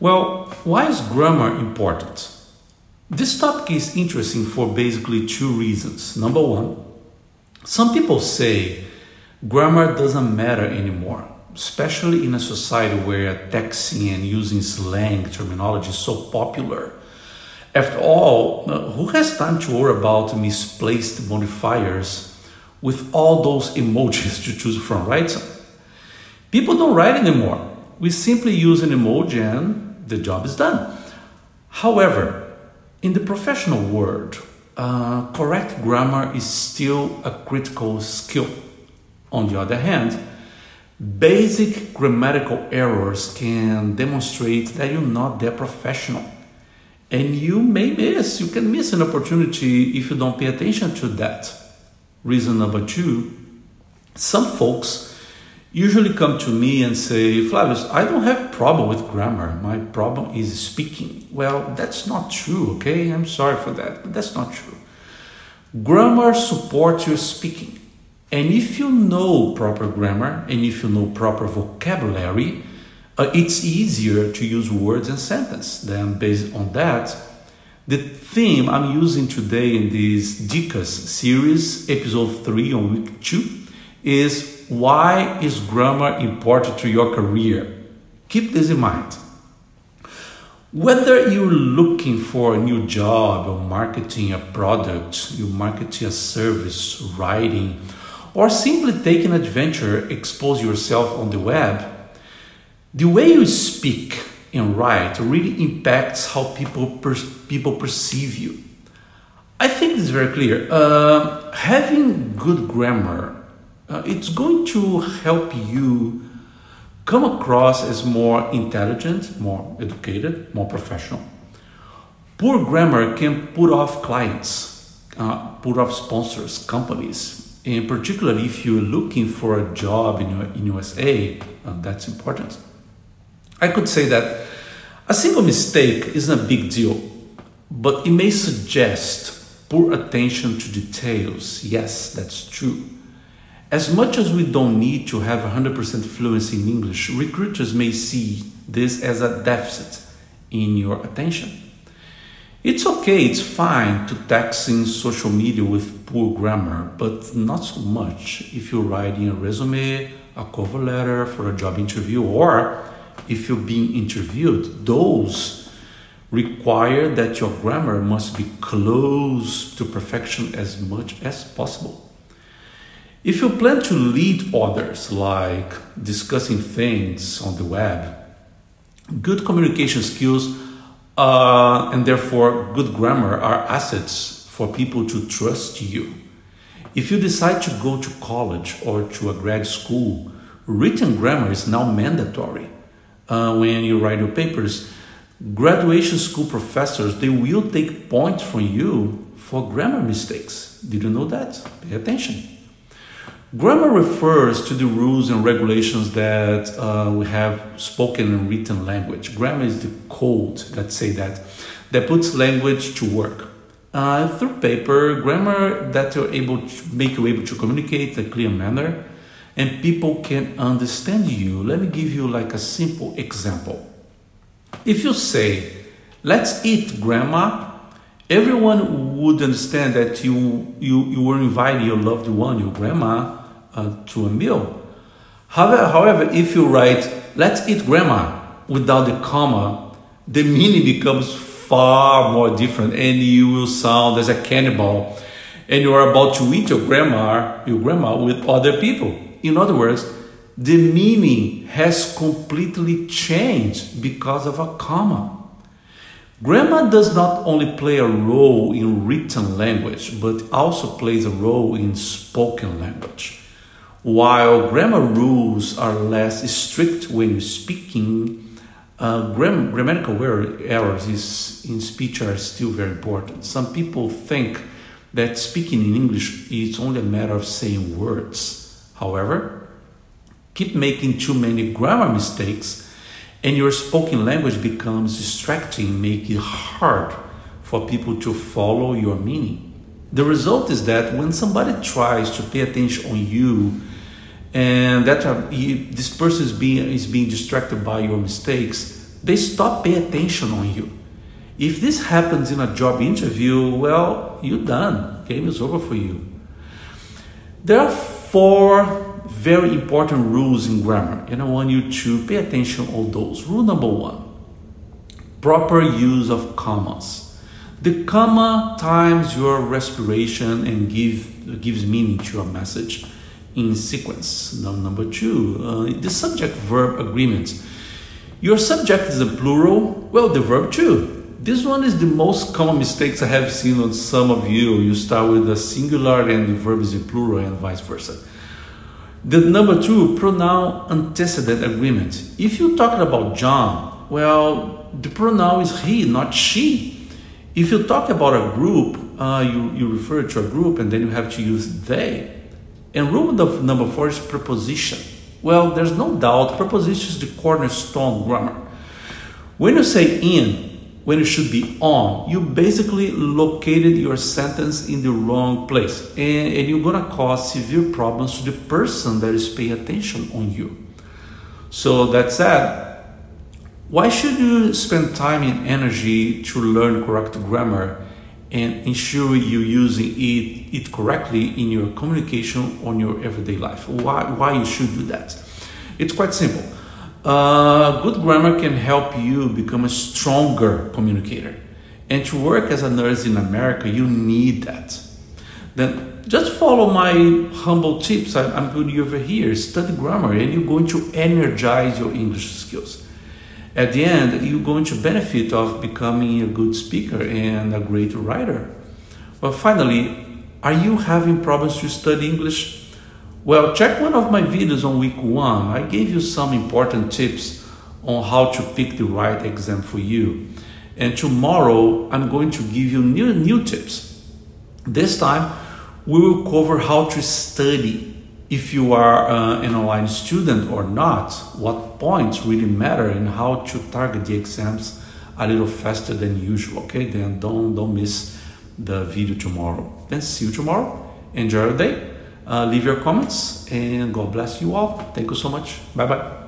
Well, why is grammar important? This topic is interesting for basically two reasons. Number one, some people say grammar doesn't matter anymore, especially in a society where texting and using slang terminology is so popular. After all, uh, who has time to worry about misplaced modifiers with all those emojis to choose from, right? People don't write anymore. We simply use an emoji and the job is done. However, in the professional world, uh, correct grammar is still a critical skill. On the other hand, basic grammatical errors can demonstrate that you're not that professional. And you may miss, you can miss an opportunity if you don't pay attention to that. Reason number two some folks usually come to me and say, Flavius, I don't have problem with grammar. My problem is speaking. Well, that's not true, okay? I'm sorry for that, but that's not true. Grammar supports your speaking. And if you know proper grammar and if you know proper vocabulary, uh, it's easier to use words and sentence. Then, based on that, the theme I'm using today in this Dicas series, episode 3 on week 2, is why is grammar important to your career? Keep this in mind. Whether you're looking for a new job or marketing a product, you're marketing a service, writing, or simply taking an adventure, expose yourself on the web, the way you speak and write really impacts how people per- people perceive you. I think it's very clear. Uh, having good grammar uh, it's going to help you come across as more intelligent, more educated, more professional. Poor grammar can put off clients, uh, put off sponsors, companies, and particularly if you're looking for a job in, in USA, uh, that's important. I could say that a single mistake isn't a big deal, but it may suggest poor attention to details. Yes, that's true. As much as we don't need to have 100% fluency in English, recruiters may see this as a deficit in your attention. It's okay, it's fine to text in social media with poor grammar, but not so much if you're writing a resume, a cover letter for a job interview, or if you're being interviewed. Those require that your grammar must be close to perfection as much as possible. If you plan to lead others, like discussing things on the web, good communication skills uh, and therefore good grammar are assets for people to trust you. If you decide to go to college or to a grad school, written grammar is now mandatory. Uh, when you write your papers, graduation school professors they will take points from you for grammar mistakes. Did you know that? Pay attention. Grammar refers to the rules and regulations that uh, we have spoken and written language. Grammar is the code, let's say that, that puts language to work. Uh, through paper, grammar that you're able to make you able to communicate in a clear manner and people can understand you. Let me give you like a simple example. If you say, let's eat grandma, everyone would understand that you, you, you were inviting your loved one, your grandma, uh, to a meal. However, however, if you write, let's eat grandma without the comma, the meaning becomes far more different and you will sound as a cannibal and you are about to eat your grandma, your grandma with other people. In other words, the meaning has completely changed because of a comma. Grammar does not only play a role in written language, but also plays a role in spoken language. While grammar rules are less strict when speaking, uh, gram- grammatical errors is, in speech are still very important. Some people think that speaking in English is only a matter of saying words. However, keep making too many grammar mistakes and your spoken language becomes distracting, making it hard for people to follow your meaning. The result is that when somebody tries to pay attention on you and that uh, this person is being is being distracted by your mistakes they stop paying attention on you. If this happens in a job interview, well, you're done. Game is over for you. There are four very important rules in grammar, and I want you to pay attention on those. Rule number one proper use of commas. The comma times your respiration and give, gives meaning to your message in sequence. Number two, uh, the subject verb agreement. Your subject is a plural, well, the verb too. This one is the most common mistakes I have seen on some of you. You start with a singular and the verb is in plural and vice versa. The number two, pronoun antecedent agreement. If you're talking about John, well, the pronoun is he, not she. If you talk about a group, uh, you, you refer to a group and then you have to use they. And rule number four is preposition. Well, there's no doubt preposition is the cornerstone grammar. When you say in, when it should be on, you basically located your sentence in the wrong place. And, and you're gonna cause severe problems to the person that is paying attention on you. So that said, why should you spend time and energy to learn correct grammar and ensure you using it, it correctly in your communication on your everyday life. Why, why you should do that? It's quite simple. Uh, good grammar can help you become a stronger communicator. And to work as a nurse in America, you need that. Then just follow my humble tips I'm putting you over here. Study grammar and you're going to energize your English skills at the end, you're going to benefit of becoming a good speaker and a great writer. Well, finally, are you having problems to study English? Well, check one of my videos on week one. I gave you some important tips on how to pick the right exam for you. And tomorrow, I'm going to give you new, new tips. This time, we will cover how to study if you are uh, an online student or not, what points really matter and how to target the exams a little faster than usual. Okay, then don't don't miss the video tomorrow. Then see you tomorrow. Enjoy your day. Uh, leave your comments and God bless you all. Thank you so much. Bye bye.